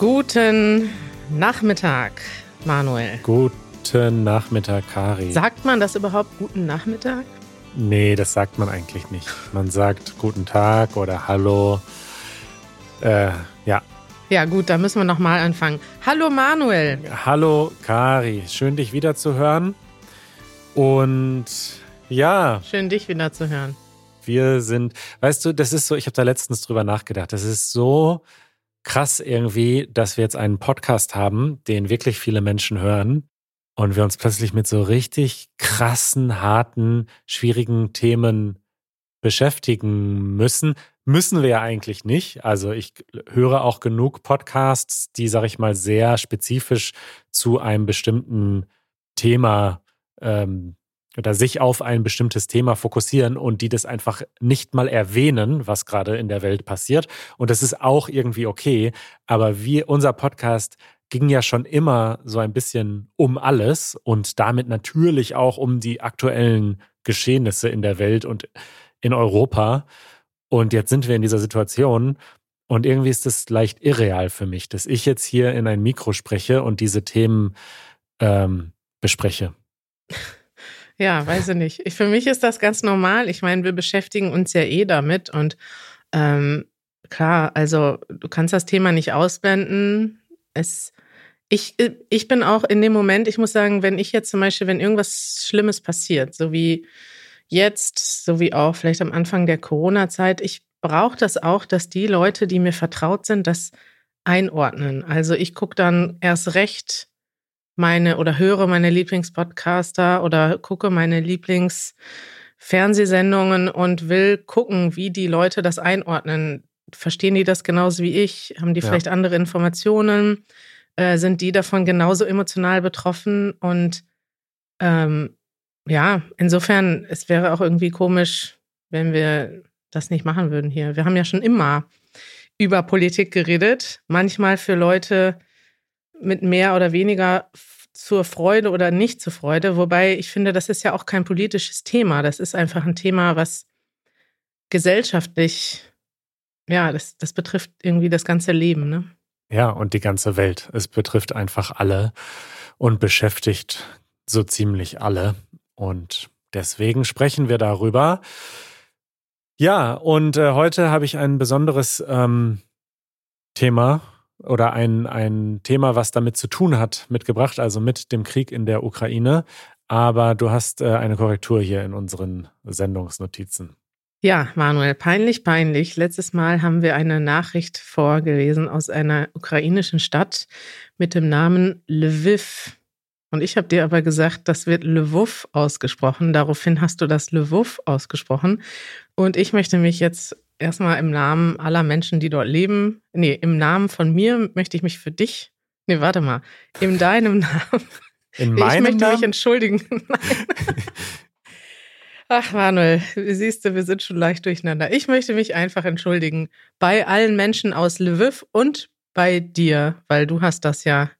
Guten Nachmittag, Manuel. Guten Nachmittag, Kari. Sagt man das überhaupt guten Nachmittag? Nee, das sagt man eigentlich nicht. Man sagt guten Tag oder Hallo. Äh, ja. Ja, gut, da müssen wir nochmal anfangen. Hallo Manuel. Hallo Kari, schön dich wieder zu hören. Und ja. Schön dich wieder zu hören. Wir sind, weißt du, das ist so, ich habe da letztens drüber nachgedacht, das ist so krass irgendwie, dass wir jetzt einen Podcast haben, den wirklich viele Menschen hören und wir uns plötzlich mit so richtig krassen, harten, schwierigen Themen beschäftigen müssen. Müssen wir ja eigentlich nicht. Also ich höre auch genug Podcasts, die, sag ich mal, sehr spezifisch zu einem bestimmten Thema ähm, oder sich auf ein bestimmtes Thema fokussieren und die das einfach nicht mal erwähnen, was gerade in der Welt passiert. Und das ist auch irgendwie okay. Aber wir, unser Podcast ging ja schon immer so ein bisschen um alles und damit natürlich auch um die aktuellen Geschehnisse in der Welt und in Europa. Und jetzt sind wir in dieser Situation und irgendwie ist es leicht irreal für mich, dass ich jetzt hier in ein Mikro spreche und diese Themen ähm, bespreche. Ja, weiß ich nicht. Ich, für mich ist das ganz normal. Ich meine, wir beschäftigen uns ja eh damit und ähm, klar, also du kannst das Thema nicht ausblenden. Es, ich, ich bin auch in dem Moment, ich muss sagen, wenn ich jetzt zum Beispiel, wenn irgendwas Schlimmes passiert, so wie jetzt, so wie auch vielleicht am Anfang der Corona-Zeit, ich brauche das auch, dass die Leute, die mir vertraut sind, das einordnen. Also ich gucke dann erst recht meine oder höre meine Lieblingspodcaster oder gucke meine Lieblingsfernsehsendungen und will gucken, wie die Leute das einordnen. Verstehen die das genauso wie ich? Haben die ja. vielleicht andere Informationen? Äh, sind die davon genauso emotional betroffen? Und ähm, ja, insofern, es wäre auch irgendwie komisch, wenn wir das nicht machen würden hier. Wir haben ja schon immer über Politik geredet, manchmal für Leute, mit mehr oder weniger zur Freude oder nicht zur Freude. Wobei ich finde, das ist ja auch kein politisches Thema. Das ist einfach ein Thema, was gesellschaftlich, ja, das, das betrifft irgendwie das ganze Leben. Ne? Ja, und die ganze Welt. Es betrifft einfach alle und beschäftigt so ziemlich alle. Und deswegen sprechen wir darüber. Ja, und äh, heute habe ich ein besonderes ähm, Thema oder ein, ein Thema, was damit zu tun hat, mitgebracht, also mit dem Krieg in der Ukraine. Aber du hast äh, eine Korrektur hier in unseren Sendungsnotizen. Ja, Manuel, peinlich, peinlich. Letztes Mal haben wir eine Nachricht vorgelesen aus einer ukrainischen Stadt mit dem Namen Lviv. Und ich habe dir aber gesagt, das wird Lwów ausgesprochen. Daraufhin hast du das Lwów ausgesprochen. Und ich möchte mich jetzt erstmal im Namen aller Menschen, die dort leben, nee, im Namen von mir möchte ich mich für dich, nee, warte mal, in deinem Namen. In meinem Ich möchte Namen? mich entschuldigen. Ach, Manuel, siehst du, wir sind schon leicht durcheinander. Ich möchte mich einfach entschuldigen bei allen Menschen aus Lviv und bei dir, weil du hast das ja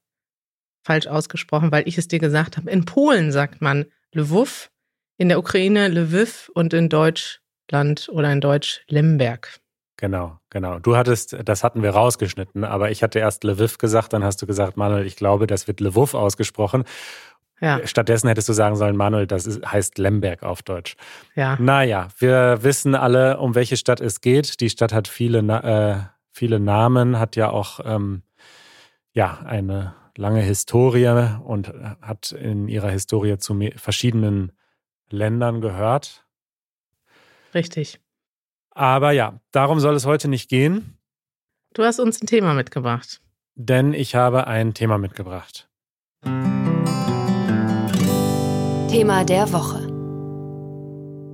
falsch ausgesprochen, weil ich es dir gesagt habe. In Polen sagt man Lwów, in der Ukraine Lviv und in Deutschland oder in Deutsch Lemberg. Genau, genau. Du hattest, das hatten wir rausgeschnitten, aber ich hatte erst Lviv gesagt, dann hast du gesagt, Manuel, ich glaube, das wird Lwów ausgesprochen. Ja, Stattdessen hättest du sagen sollen, Manuel, das ist, heißt Lemberg auf Deutsch. ja. Naja, wir wissen alle, um welche Stadt es geht. Die Stadt hat viele, äh, viele Namen, hat ja auch ähm, ja, eine lange Historie und hat in ihrer Historie zu verschiedenen Ländern gehört. Richtig. Aber ja, darum soll es heute nicht gehen, Du hast uns ein Thema mitgebracht. denn ich habe ein Thema mitgebracht. Thema der Woche.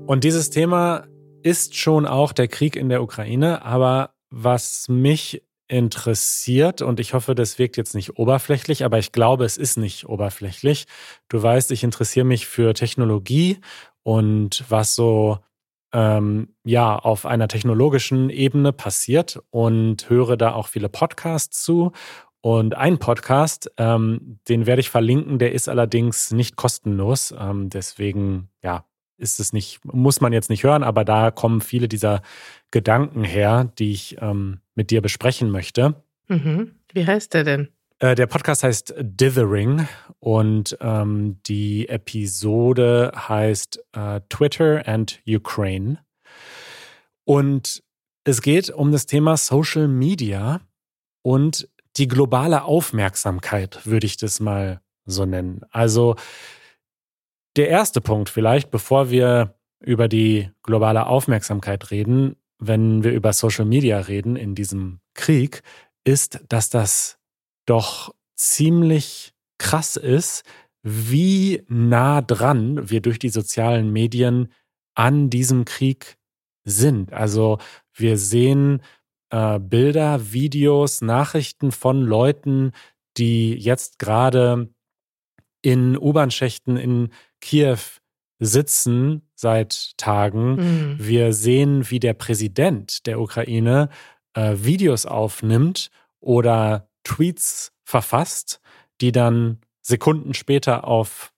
Und dieses Thema ist schon auch der Krieg in der Ukraine, aber was mich interessiert, und ich hoffe, das wirkt jetzt nicht oberflächlich, aber ich glaube, es ist nicht oberflächlich. Du weißt, ich interessiere mich für Technologie und was so ähm, ja auf einer technologischen Ebene passiert und höre da auch viele Podcasts zu. Und ein Podcast, ähm, den werde ich verlinken, der ist allerdings nicht kostenlos. Ähm, deswegen, ja, ist es nicht, muss man jetzt nicht hören, aber da kommen viele dieser Gedanken her, die ich ähm, mit dir besprechen möchte. Mhm. Wie heißt der denn? Äh, der Podcast heißt Dithering und ähm, die Episode heißt äh, Twitter and Ukraine. Und es geht um das Thema Social Media und die globale Aufmerksamkeit, würde ich das mal so nennen. Also der erste Punkt vielleicht, bevor wir über die globale Aufmerksamkeit reden, wenn wir über Social Media reden in diesem Krieg, ist, dass das doch ziemlich krass ist, wie nah dran wir durch die sozialen Medien an diesem Krieg sind. Also wir sehen äh, Bilder, Videos, Nachrichten von Leuten, die jetzt gerade in U-Bahn-Schächten in Kiew sitzen seit Tagen. Mhm. Wir sehen, wie der Präsident der Ukraine äh, Videos aufnimmt oder Tweets verfasst, die dann Sekunden später auf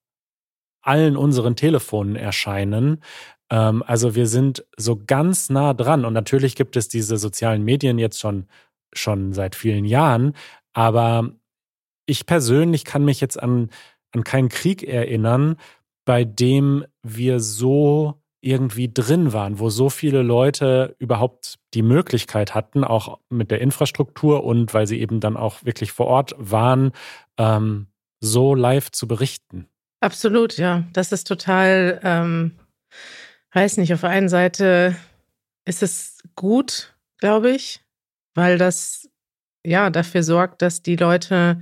allen unseren Telefonen erscheinen. Ähm, also wir sind so ganz nah dran. Und natürlich gibt es diese sozialen Medien jetzt schon, schon seit vielen Jahren. Aber ich persönlich kann mich jetzt an, an keinen Krieg erinnern, bei dem wir so irgendwie drin waren, wo so viele Leute überhaupt die Möglichkeit hatten, auch mit der Infrastruktur und weil sie eben dann auch wirklich vor Ort waren, ähm, so live zu berichten. Absolut, ja. Das ist total, ähm, weiß nicht, auf der einen Seite ist es gut, glaube ich, weil das ja dafür sorgt, dass die Leute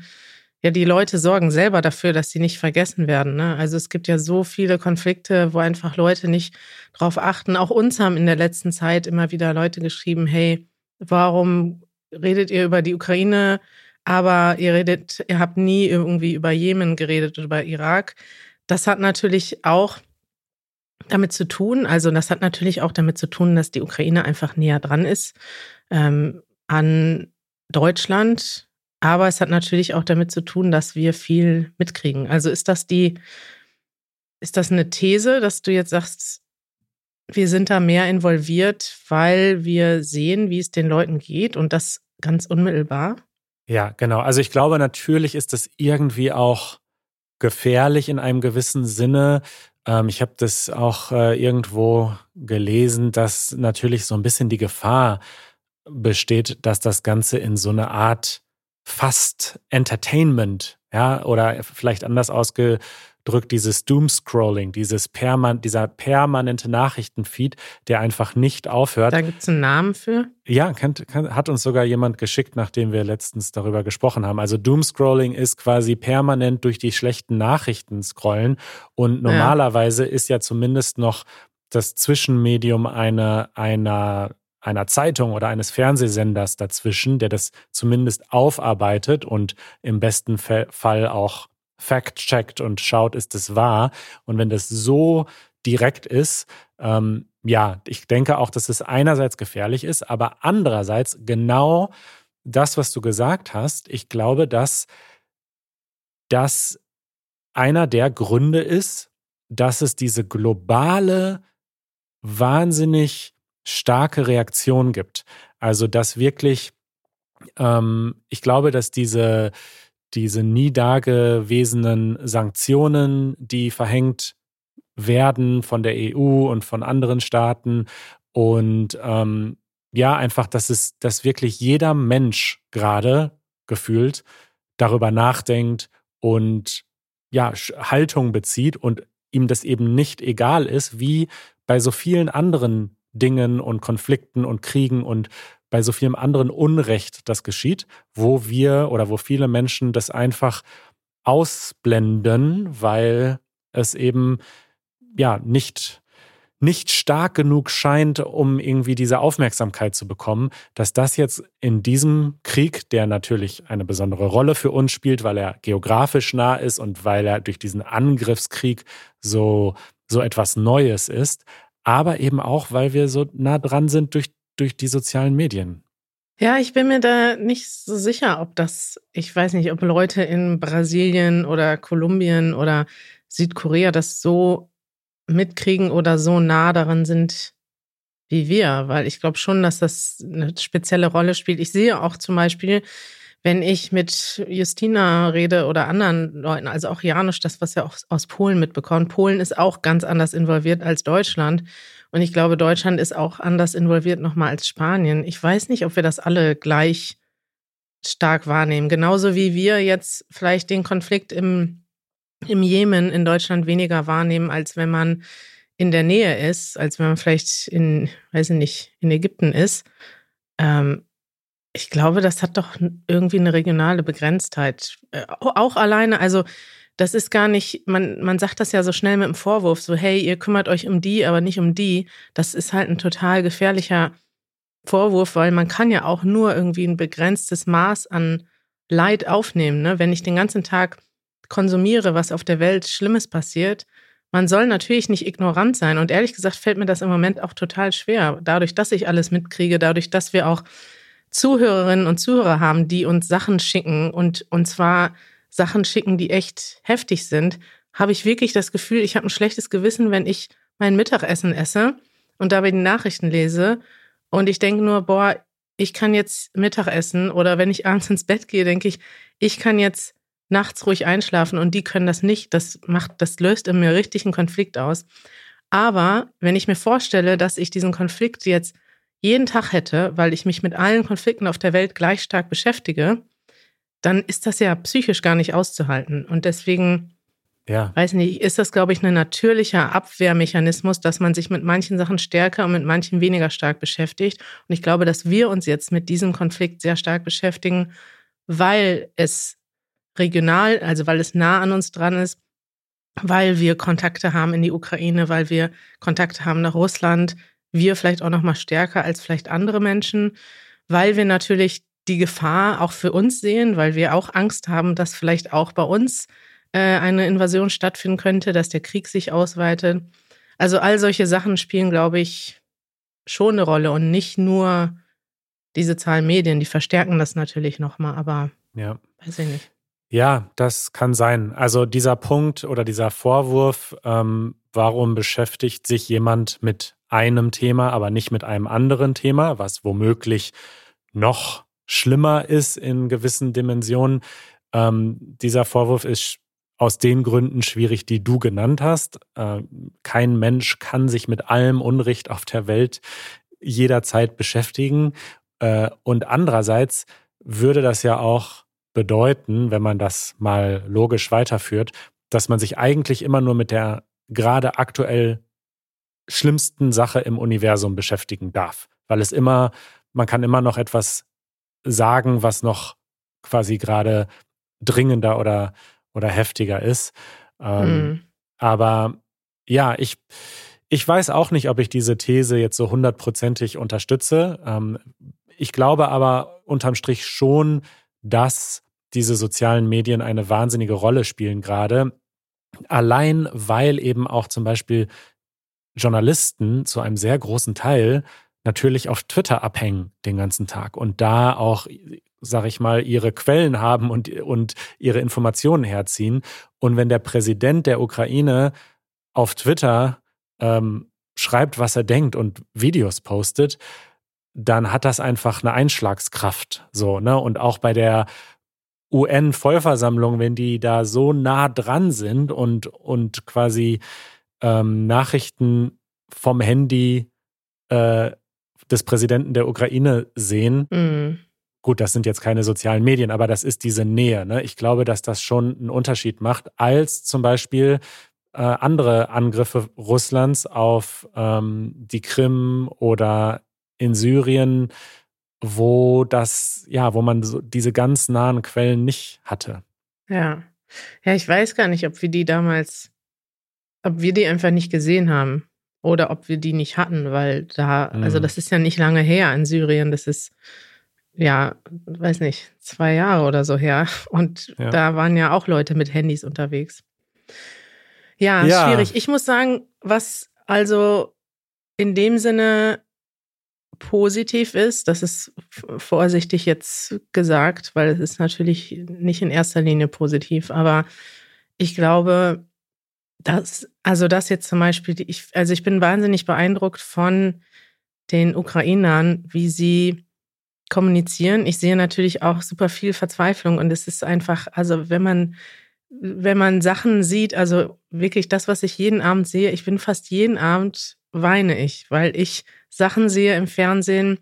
ja, die Leute sorgen selber dafür, dass sie nicht vergessen werden. Ne? Also es gibt ja so viele Konflikte, wo einfach Leute nicht drauf achten. Auch uns haben in der letzten Zeit immer wieder Leute geschrieben, hey, warum redet ihr über die Ukraine, aber ihr redet, ihr habt nie irgendwie über Jemen geredet oder über Irak. Das hat natürlich auch damit zu tun, also das hat natürlich auch damit zu tun, dass die Ukraine einfach näher dran ist ähm, an Deutschland, aber es hat natürlich auch damit zu tun, dass wir viel mitkriegen. Also ist das die, ist das eine These, dass du jetzt sagst, wir sind da mehr involviert, weil wir sehen, wie es den Leuten geht und das ganz unmittelbar? Ja, genau. Also ich glaube, natürlich ist das irgendwie auch gefährlich in einem gewissen Sinne. Ähm, ich habe das auch äh, irgendwo gelesen, dass natürlich so ein bisschen die Gefahr besteht, dass das Ganze in so eine Art fast Entertainment, ja, oder vielleicht anders ausgedrückt, dieses Doomscrolling, dieses perman dieser permanente Nachrichtenfeed, der einfach nicht aufhört. Da gibt es einen Namen für? Ja, kann, kann, hat uns sogar jemand geschickt, nachdem wir letztens darüber gesprochen haben. Also Doomscrolling ist quasi permanent durch die schlechten Nachrichten scrollen und normalerweise ja. ist ja zumindest noch das Zwischenmedium einer, einer einer Zeitung oder eines Fernsehsenders dazwischen, der das zumindest aufarbeitet und im besten Fall auch fact-checkt und schaut, ist es wahr. Und wenn das so direkt ist, ähm, ja, ich denke auch, dass es einerseits gefährlich ist, aber andererseits genau das, was du gesagt hast. Ich glaube, dass das einer der Gründe ist, dass es diese globale, wahnsinnig starke Reaktion gibt. Also dass wirklich, ähm, ich glaube, dass diese, diese nie dagewesenen Sanktionen, die verhängt werden von der EU und von anderen Staaten und ähm, ja, einfach, dass es, dass wirklich jeder Mensch gerade gefühlt darüber nachdenkt und ja, Haltung bezieht und ihm das eben nicht egal ist, wie bei so vielen anderen Dingen und Konflikten und Kriegen und bei so vielem anderen Unrecht, das geschieht, wo wir oder wo viele Menschen das einfach ausblenden, weil es eben ja nicht nicht stark genug scheint, um irgendwie diese Aufmerksamkeit zu bekommen, dass das jetzt in diesem Krieg, der natürlich eine besondere Rolle für uns spielt, weil er geografisch nah ist und weil er durch diesen Angriffskrieg so, so etwas Neues ist, aber eben auch, weil wir so nah dran sind durch, durch die sozialen Medien. Ja, ich bin mir da nicht so sicher, ob das, ich weiß nicht, ob Leute in Brasilien oder Kolumbien oder Südkorea das so mitkriegen oder so nah daran sind wie wir, weil ich glaube schon, dass das eine spezielle Rolle spielt. Ich sehe auch zum Beispiel, wenn ich mit Justina rede oder anderen Leuten, also auch Janusz, das, was wir auch aus Polen mitbekommen. Polen ist auch ganz anders involviert als Deutschland. Und ich glaube, Deutschland ist auch anders involviert nochmal als Spanien. Ich weiß nicht, ob wir das alle gleich stark wahrnehmen. Genauso wie wir jetzt vielleicht den Konflikt im, im Jemen in Deutschland weniger wahrnehmen, als wenn man in der Nähe ist, als wenn man vielleicht in, weiß ich nicht, in Ägypten ist. Ähm, ich glaube, das hat doch irgendwie eine regionale Begrenztheit. Äh, auch alleine, also das ist gar nicht, man, man sagt das ja so schnell mit dem Vorwurf, so hey, ihr kümmert euch um die, aber nicht um die. Das ist halt ein total gefährlicher Vorwurf, weil man kann ja auch nur irgendwie ein begrenztes Maß an Leid aufnehmen. Ne? Wenn ich den ganzen Tag konsumiere, was auf der Welt Schlimmes passiert, man soll natürlich nicht ignorant sein. Und ehrlich gesagt fällt mir das im Moment auch total schwer. Dadurch, dass ich alles mitkriege, dadurch, dass wir auch Zuhörerinnen und Zuhörer haben, die uns Sachen schicken und, und zwar Sachen schicken, die echt heftig sind, habe ich wirklich das Gefühl, ich habe ein schlechtes Gewissen, wenn ich mein Mittagessen esse und dabei die Nachrichten lese und ich denke nur, boah, ich kann jetzt Mittag essen oder wenn ich abends ins Bett gehe, denke ich, ich kann jetzt nachts ruhig einschlafen und die können das nicht. Das macht, das löst in mir richtig einen Konflikt aus. Aber wenn ich mir vorstelle, dass ich diesen Konflikt jetzt jeden Tag hätte, weil ich mich mit allen Konflikten auf der Welt gleich stark beschäftige, dann ist das ja psychisch gar nicht auszuhalten. Und deswegen, ja. weiß nicht, ist das, glaube ich, ein natürlicher Abwehrmechanismus, dass man sich mit manchen Sachen stärker und mit manchen weniger stark beschäftigt. Und ich glaube, dass wir uns jetzt mit diesem Konflikt sehr stark beschäftigen, weil es regional, also weil es nah an uns dran ist, weil wir Kontakte haben in die Ukraine, weil wir Kontakte haben nach Russland, wir vielleicht auch noch mal stärker als vielleicht andere Menschen, weil wir natürlich die Gefahr auch für uns sehen, weil wir auch Angst haben, dass vielleicht auch bei uns äh, eine Invasion stattfinden könnte, dass der Krieg sich ausweitet. Also all solche Sachen spielen, glaube ich, schon eine Rolle und nicht nur diese Zahlen Medien, die verstärken das natürlich noch mal, aber ja. weiß ich nicht. Ja, das kann sein. Also dieser Punkt oder dieser Vorwurf, ähm, warum beschäftigt sich jemand mit einem Thema, aber nicht mit einem anderen Thema, was womöglich noch schlimmer ist in gewissen Dimensionen. Ähm, dieser Vorwurf ist aus den Gründen schwierig, die du genannt hast. Äh, kein Mensch kann sich mit allem Unrecht auf der Welt jederzeit beschäftigen. Äh, und andererseits würde das ja auch bedeuten, wenn man das mal logisch weiterführt, dass man sich eigentlich immer nur mit der gerade aktuell schlimmsten Sache im Universum beschäftigen darf. Weil es immer, man kann immer noch etwas sagen, was noch quasi gerade dringender oder, oder heftiger ist. Ähm, mhm. Aber ja, ich, ich weiß auch nicht, ob ich diese These jetzt so hundertprozentig unterstütze. Ähm, ich glaube aber unterm Strich schon, dass diese sozialen Medien eine wahnsinnige Rolle spielen gerade. Allein weil eben auch zum Beispiel Journalisten zu einem sehr großen Teil natürlich auf Twitter abhängen den ganzen Tag und da auch, sag ich mal, ihre Quellen haben und, und ihre Informationen herziehen. Und wenn der Präsident der Ukraine auf Twitter ähm, schreibt, was er denkt und Videos postet, dann hat das einfach eine Einschlagskraft. So, ne? Und auch bei der UN-Vollversammlung, wenn die da so nah dran sind und, und quasi ähm, Nachrichten vom Handy äh, des Präsidenten der Ukraine sehen. Mhm. Gut, das sind jetzt keine sozialen Medien, aber das ist diese Nähe. Ne? Ich glaube, dass das schon einen Unterschied macht, als zum Beispiel äh, andere Angriffe Russlands auf ähm, die Krim oder in Syrien, wo das, ja, wo man so diese ganz nahen Quellen nicht hatte. Ja. Ja, ich weiß gar nicht, ob wir die damals ob wir die einfach nicht gesehen haben oder ob wir die nicht hatten, weil da, mhm. also das ist ja nicht lange her in Syrien, das ist ja, weiß nicht, zwei Jahre oder so her. Und ja. da waren ja auch Leute mit Handys unterwegs. Ja, ja, schwierig. Ich muss sagen, was also in dem Sinne positiv ist, das ist vorsichtig jetzt gesagt, weil es ist natürlich nicht in erster Linie positiv, aber ich glaube, das, also das jetzt zum Beispiel, ich, also ich bin wahnsinnig beeindruckt von den Ukrainern, wie sie kommunizieren. Ich sehe natürlich auch super viel Verzweiflung und es ist einfach, also wenn man, wenn man Sachen sieht, also wirklich das, was ich jeden Abend sehe, ich bin fast jeden Abend weine ich, weil ich Sachen sehe im Fernsehen,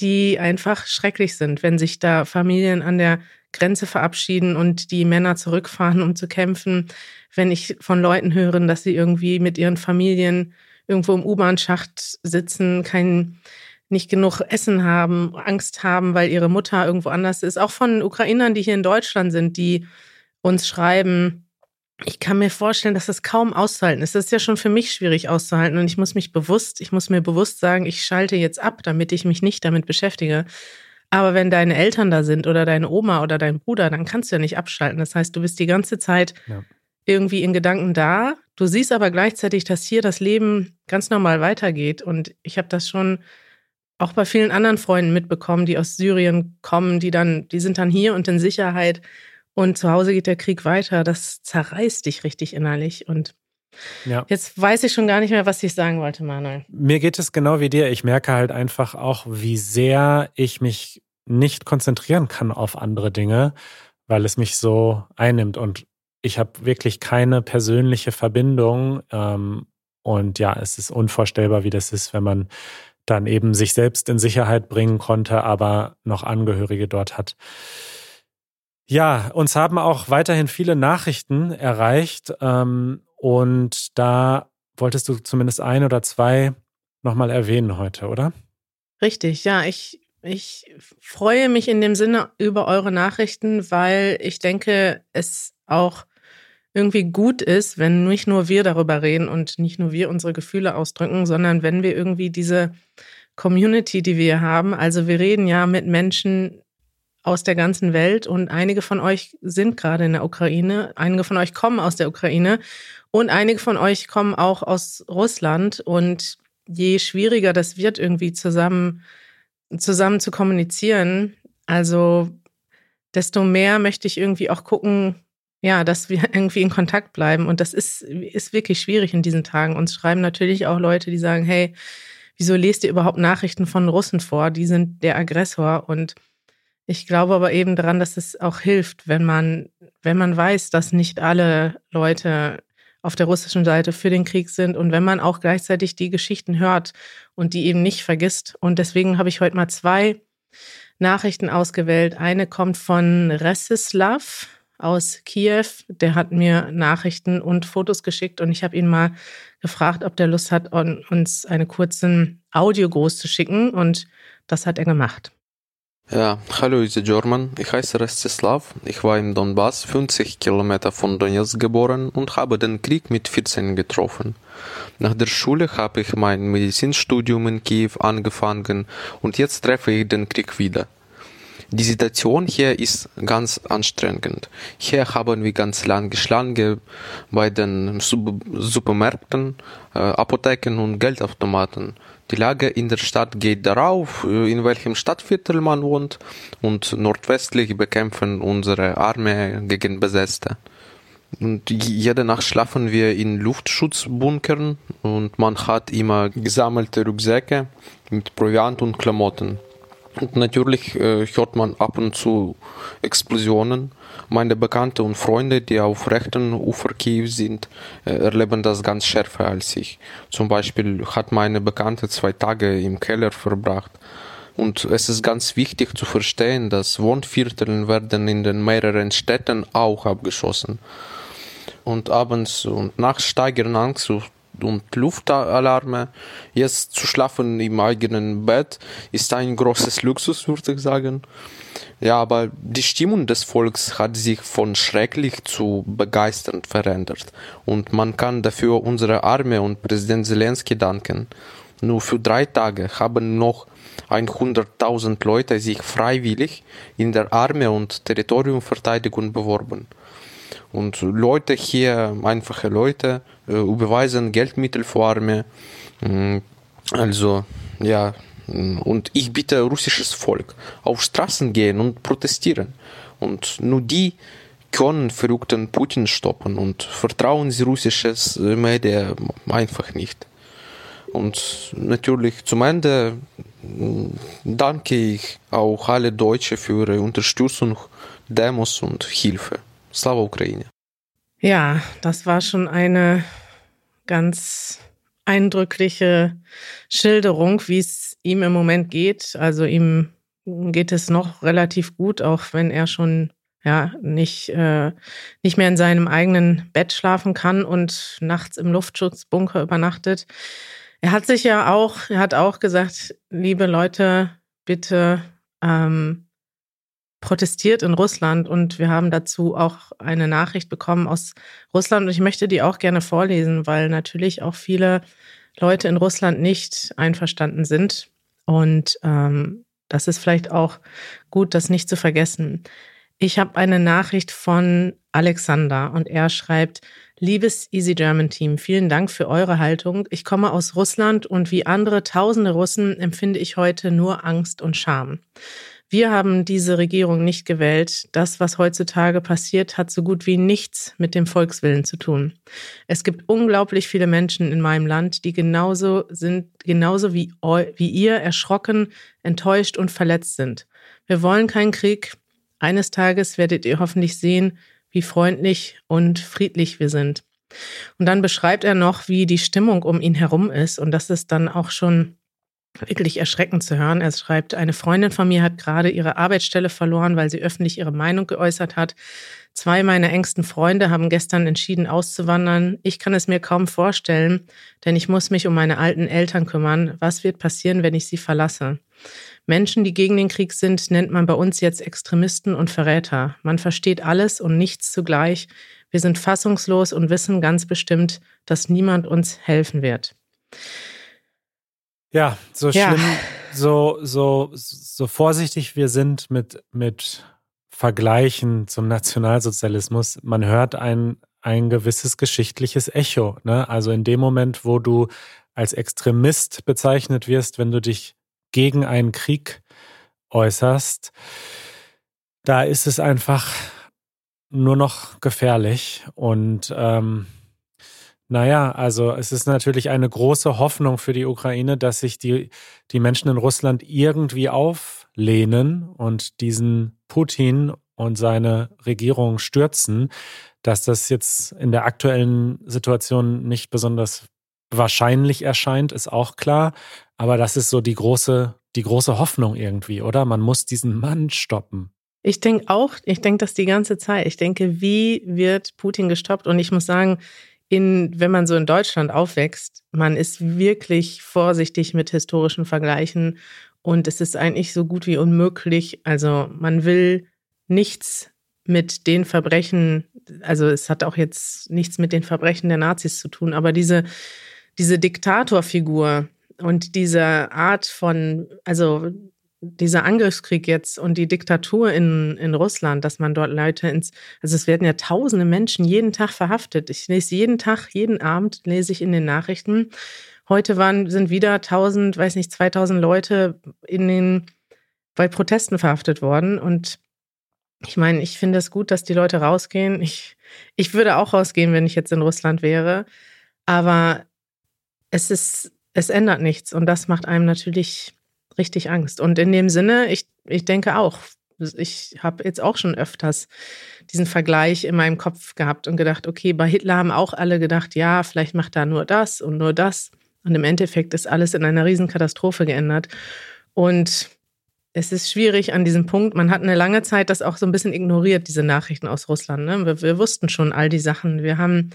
die einfach schrecklich sind, wenn sich da Familien an der Grenze verabschieden und die Männer zurückfahren, um zu kämpfen. Wenn ich von Leuten höre, dass sie irgendwie mit ihren Familien irgendwo im U-Bahn-Schacht sitzen, kein, nicht genug Essen haben, Angst haben, weil ihre Mutter irgendwo anders ist. Auch von Ukrainern, die hier in Deutschland sind, die uns schreiben, ich kann mir vorstellen, dass das kaum auszuhalten ist. Das ist ja schon für mich schwierig auszuhalten und ich muss mich bewusst, ich muss mir bewusst sagen, ich schalte jetzt ab, damit ich mich nicht damit beschäftige. Aber wenn deine Eltern da sind oder deine Oma oder dein Bruder, dann kannst du ja nicht abschalten. Das heißt, du bist die ganze Zeit ja. Irgendwie in Gedanken da. Du siehst aber gleichzeitig, dass hier das Leben ganz normal weitergeht. Und ich habe das schon auch bei vielen anderen Freunden mitbekommen, die aus Syrien kommen, die dann, die sind dann hier und in Sicherheit und zu Hause geht der Krieg weiter. Das zerreißt dich richtig innerlich. Und ja. jetzt weiß ich schon gar nicht mehr, was ich sagen wollte, Manuel. Mir geht es genau wie dir. Ich merke halt einfach auch, wie sehr ich mich nicht konzentrieren kann auf andere Dinge, weil es mich so einnimmt. Und ich habe wirklich keine persönliche Verbindung. Ähm, und ja, es ist unvorstellbar, wie das ist, wenn man dann eben sich selbst in Sicherheit bringen konnte, aber noch Angehörige dort hat. Ja, uns haben auch weiterhin viele Nachrichten erreicht ähm, und da wolltest du zumindest ein oder zwei nochmal erwähnen heute, oder? Richtig, ja. Ich, ich freue mich in dem Sinne über eure Nachrichten, weil ich denke, es auch irgendwie gut ist, wenn nicht nur wir darüber reden und nicht nur wir unsere Gefühle ausdrücken, sondern wenn wir irgendwie diese Community, die wir haben, also wir reden ja mit Menschen, aus der ganzen Welt und einige von euch sind gerade in der Ukraine, einige von euch kommen aus der Ukraine und einige von euch kommen auch aus Russland und je schwieriger das wird, irgendwie zusammen, zusammen zu kommunizieren, also desto mehr möchte ich irgendwie auch gucken, ja, dass wir irgendwie in Kontakt bleiben. Und das ist, ist wirklich schwierig in diesen Tagen. Uns schreiben natürlich auch Leute, die sagen, hey, wieso lest ihr überhaupt Nachrichten von Russen vor? Die sind der Aggressor und ich glaube aber eben daran, dass es auch hilft, wenn man, wenn man weiß, dass nicht alle Leute auf der russischen Seite für den Krieg sind und wenn man auch gleichzeitig die Geschichten hört und die eben nicht vergisst. Und deswegen habe ich heute mal zwei Nachrichten ausgewählt. Eine kommt von Resislav aus Kiew. Der hat mir Nachrichten und Fotos geschickt und ich habe ihn mal gefragt, ob der Lust hat, uns einen kurzen Audiogruß zu schicken und das hat er gemacht. Ja, hallo ist German. Ich heiße Restislav. Ich war im Donbass, 50 Kilometer von Donetsk geboren und habe den Krieg mit 14 getroffen. Nach der Schule habe ich mein Medizinstudium in Kiew angefangen und jetzt treffe ich den Krieg wieder. Die Situation hier ist ganz anstrengend. Hier haben wir ganz lange Schlange bei den Supermärkten, äh, Apotheken und Geldautomaten. Die Lage in der Stadt geht darauf, äh, in welchem Stadtviertel man wohnt und nordwestlich bekämpfen unsere Armee gegen Besetzte. Und jede Nacht schlafen wir in Luftschutzbunkern und man hat immer gesammelte Rucksäcke mit Proviant und Klamotten. Und natürlich äh, hört man ab und zu Explosionen meine Bekannte und Freunde, die auf rechten Ufer Kiew sind, äh, erleben das ganz schärfer als ich. Zum Beispiel hat meine Bekannte zwei Tage im Keller verbracht. Und es ist ganz wichtig zu verstehen, dass Wohnvierteln werden in den mehreren Städten auch abgeschossen. Und abends und nachts steigern Angst und Luftalarme. Jetzt zu schlafen im eigenen Bett ist ein großes Luxus, würde ich sagen. Ja, aber die Stimmung des Volks hat sich von schrecklich zu begeisternd verändert. Und man kann dafür unsere Armee und Präsident Zelensky danken. Nur für drei Tage haben noch 100.000 Leute sich freiwillig in der Armee und Territoriumverteidigung beworben. Und Leute hier, einfache Leute, äh, überweisen Geldmittel für Armee. Mm, also, ja, mm, und ich bitte russisches Volk auf Straßen gehen und protestieren. Und nur die können verrückten Putin stoppen und vertrauen sie russisches Medien einfach nicht. Und natürlich zum Ende mm, danke ich auch alle Deutsche für ihre Unterstützung, Demos und Hilfe. Slava Ukraine. Ja, das war schon eine ganz eindrückliche Schilderung, wie es ihm im Moment geht. Also ihm geht es noch relativ gut, auch wenn er schon ja nicht äh, nicht mehr in seinem eigenen Bett schlafen kann und nachts im Luftschutzbunker übernachtet. Er hat sich ja auch, er hat auch gesagt, liebe Leute, bitte ähm, protestiert in Russland und wir haben dazu auch eine Nachricht bekommen aus Russland und ich möchte die auch gerne vorlesen, weil natürlich auch viele Leute in Russland nicht einverstanden sind und ähm, das ist vielleicht auch gut, das nicht zu vergessen. Ich habe eine Nachricht von Alexander und er schreibt, Liebes Easy German Team, vielen Dank für eure Haltung. Ich komme aus Russland und wie andere tausende Russen empfinde ich heute nur Angst und Scham. Wir haben diese Regierung nicht gewählt. Das, was heutzutage passiert, hat so gut wie nichts mit dem Volkswillen zu tun. Es gibt unglaublich viele Menschen in meinem Land, die genauso sind, genauso wie, wie ihr erschrocken, enttäuscht und verletzt sind. Wir wollen keinen Krieg. Eines Tages werdet ihr hoffentlich sehen, wie freundlich und friedlich wir sind. Und dann beschreibt er noch, wie die Stimmung um ihn herum ist. Und das ist dann auch schon wirklich erschreckend zu hören. Er schreibt, eine Freundin von mir hat gerade ihre Arbeitsstelle verloren, weil sie öffentlich ihre Meinung geäußert hat. Zwei meiner engsten Freunde haben gestern entschieden auszuwandern. Ich kann es mir kaum vorstellen, denn ich muss mich um meine alten Eltern kümmern. Was wird passieren, wenn ich sie verlasse? Menschen, die gegen den Krieg sind, nennt man bei uns jetzt Extremisten und Verräter. Man versteht alles und nichts zugleich. Wir sind fassungslos und wissen ganz bestimmt, dass niemand uns helfen wird. Ja, so ja. schlimm, so, so, so vorsichtig wir sind mit, mit Vergleichen zum Nationalsozialismus, man hört ein, ein gewisses geschichtliches Echo. Ne? Also in dem Moment, wo du als Extremist bezeichnet wirst, wenn du dich gegen einen Krieg äußerst, da ist es einfach nur noch gefährlich. Und ähm, naja, also es ist natürlich eine große Hoffnung für die Ukraine, dass sich die, die Menschen in Russland irgendwie auflehnen und diesen Putin und seine Regierung stürzen. Dass das jetzt in der aktuellen Situation nicht besonders wahrscheinlich erscheint, ist auch klar. Aber das ist so die große, die große Hoffnung irgendwie, oder? Man muss diesen Mann stoppen. Ich denke auch, ich denke das die ganze Zeit. Ich denke, wie wird Putin gestoppt? Und ich muss sagen, in, wenn man so in Deutschland aufwächst, man ist wirklich vorsichtig mit historischen Vergleichen und es ist eigentlich so gut wie unmöglich. Also man will nichts mit den Verbrechen, also es hat auch jetzt nichts mit den Verbrechen der Nazis zu tun, aber diese, diese Diktatorfigur und diese Art von, also dieser Angriffskrieg jetzt und die Diktatur in, in Russland, dass man dort Leute ins, also es werden ja tausende Menschen jeden Tag verhaftet. Ich lese jeden Tag, jeden Abend lese ich in den Nachrichten. Heute waren, sind wieder tausend, weiß nicht, 2000 Leute in den, bei Protesten verhaftet worden und ich meine, ich finde es gut, dass die Leute rausgehen. Ich, ich würde auch rausgehen, wenn ich jetzt in Russland wäre. Aber es ist, es ändert nichts und das macht einem natürlich richtig Angst. Und in dem Sinne, ich, ich denke auch, ich habe jetzt auch schon öfters diesen Vergleich in meinem Kopf gehabt und gedacht, okay, bei Hitler haben auch alle gedacht, ja, vielleicht macht er nur das und nur das. Und im Endeffekt ist alles in einer Riesenkatastrophe geändert. Und es ist schwierig an diesem Punkt. Man hat eine lange Zeit das auch so ein bisschen ignoriert, diese Nachrichten aus Russland. Ne? Wir, wir wussten schon all die Sachen. Wir haben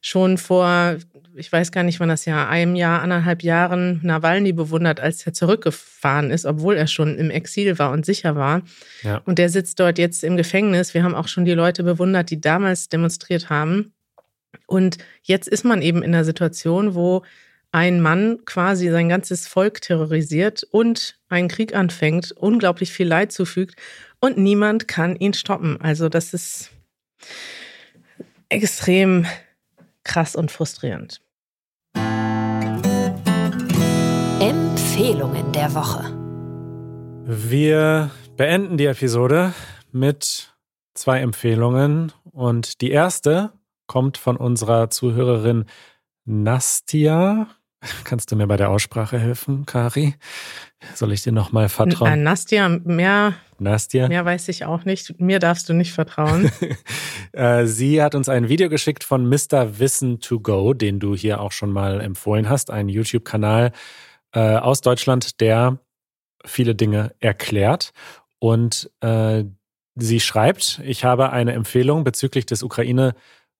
schon vor, ich weiß gar nicht, wann das Jahr, einem Jahr, anderthalb Jahren Nawalny bewundert, als er zurückgefahren ist, obwohl er schon im Exil war und sicher war. Ja. Und der sitzt dort jetzt im Gefängnis. Wir haben auch schon die Leute bewundert, die damals demonstriert haben. Und jetzt ist man eben in einer Situation, wo ein Mann quasi sein ganzes Volk terrorisiert und einen Krieg anfängt, unglaublich viel Leid zufügt und niemand kann ihn stoppen. Also das ist extrem krass und frustrierend. Empfehlungen der Woche. Wir beenden die Episode mit zwei Empfehlungen und die erste kommt von unserer Zuhörerin Nastia. Kannst du mir bei der Aussprache helfen, Kari? Soll ich dir nochmal vertrauen? Äh, Nastja, mehr, Nastja? mehr weiß ich auch nicht. Mir darfst du nicht vertrauen. Äh, sie hat uns ein Video geschickt von Mr. Wissen to Go, den du hier auch schon mal empfohlen hast. Ein YouTube-Kanal äh, aus Deutschland, der viele Dinge erklärt. Und äh, sie schreibt, ich habe eine Empfehlung bezüglich des Ukraine-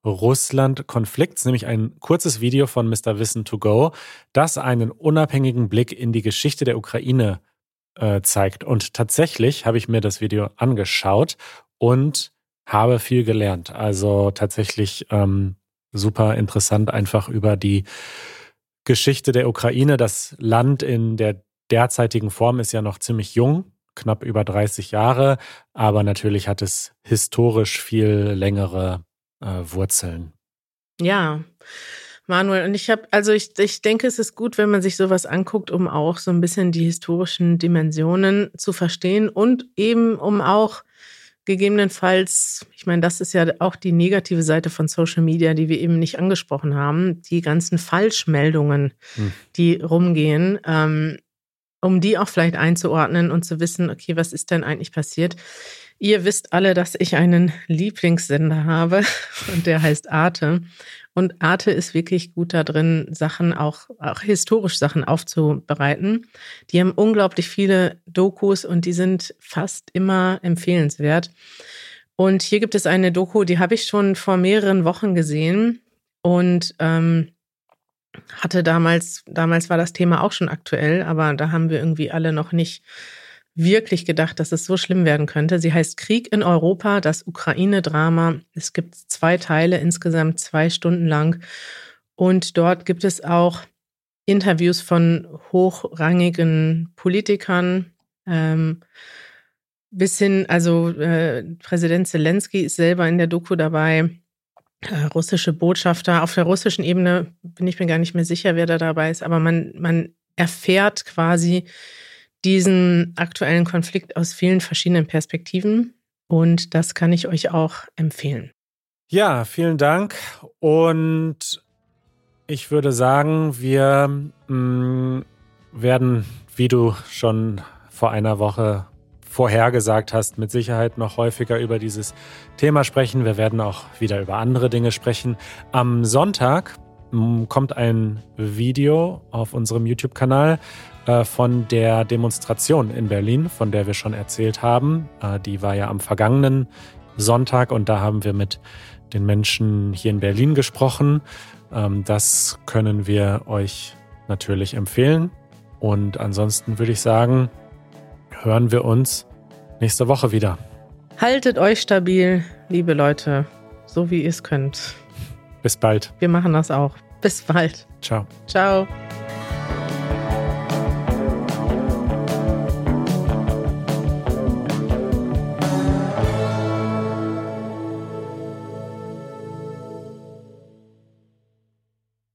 Russland-Konflikts, nämlich ein kurzes Video von Mr. Wissen to Go, das einen unabhängigen Blick in die Geschichte der Ukraine äh, zeigt. Und tatsächlich habe ich mir das Video angeschaut und habe viel gelernt. Also tatsächlich ähm, super interessant, einfach über die Geschichte der Ukraine. Das Land in der derzeitigen Form ist ja noch ziemlich jung, knapp über 30 Jahre, aber natürlich hat es historisch viel längere äh, Wurzeln. Ja, Manuel, und ich habe, also ich, ich denke, es ist gut, wenn man sich sowas anguckt, um auch so ein bisschen die historischen Dimensionen zu verstehen und eben um auch gegebenenfalls, ich meine, das ist ja auch die negative Seite von Social Media, die wir eben nicht angesprochen haben, die ganzen Falschmeldungen, hm. die rumgehen, ähm, um die auch vielleicht einzuordnen und zu wissen, okay, was ist denn eigentlich passiert? Ihr wisst alle, dass ich einen Lieblingssender habe und der heißt Arte. Und Arte ist wirklich gut da drin, Sachen auch, auch historisch Sachen aufzubereiten. Die haben unglaublich viele Dokus und die sind fast immer empfehlenswert. Und hier gibt es eine Doku, die habe ich schon vor mehreren Wochen gesehen und ähm, hatte damals, damals war das Thema auch schon aktuell, aber da haben wir irgendwie alle noch nicht wirklich gedacht, dass es so schlimm werden könnte. Sie heißt Krieg in Europa, das Ukraine-Drama. Es gibt zwei Teile, insgesamt zwei Stunden lang. Und dort gibt es auch Interviews von hochrangigen Politikern. Ähm, bis hin, also äh, Präsident Zelensky ist selber in der Doku dabei. Äh, russische Botschafter. Auf der russischen Ebene bin ich mir gar nicht mehr sicher, wer da dabei ist, aber man, man erfährt quasi, diesen aktuellen Konflikt aus vielen verschiedenen Perspektiven und das kann ich euch auch empfehlen. Ja, vielen Dank und ich würde sagen, wir mh, mm, werden, wie du schon vor einer Woche vorhergesagt hast, mit Sicherheit noch häufiger über dieses Thema sprechen. Wir werden auch wieder über andere Dinge sprechen. Am Sonntag kommt ein Video auf unserem YouTube-Kanal äh, von der Demonstration in Berlin, von der wir schon erzählt haben. Äh, die war ja am vergangenen Sonntag und da haben wir mit den Menschen hier in Berlin gesprochen. Ähm, das können wir euch natürlich empfehlen. Und ansonsten würde ich sagen, hören wir uns nächste Woche wieder. Haltet euch stabil, liebe Leute, so wie ihr es könnt. Bis bald. Wir machen das auch. Bis bald. Ciao. Ciao.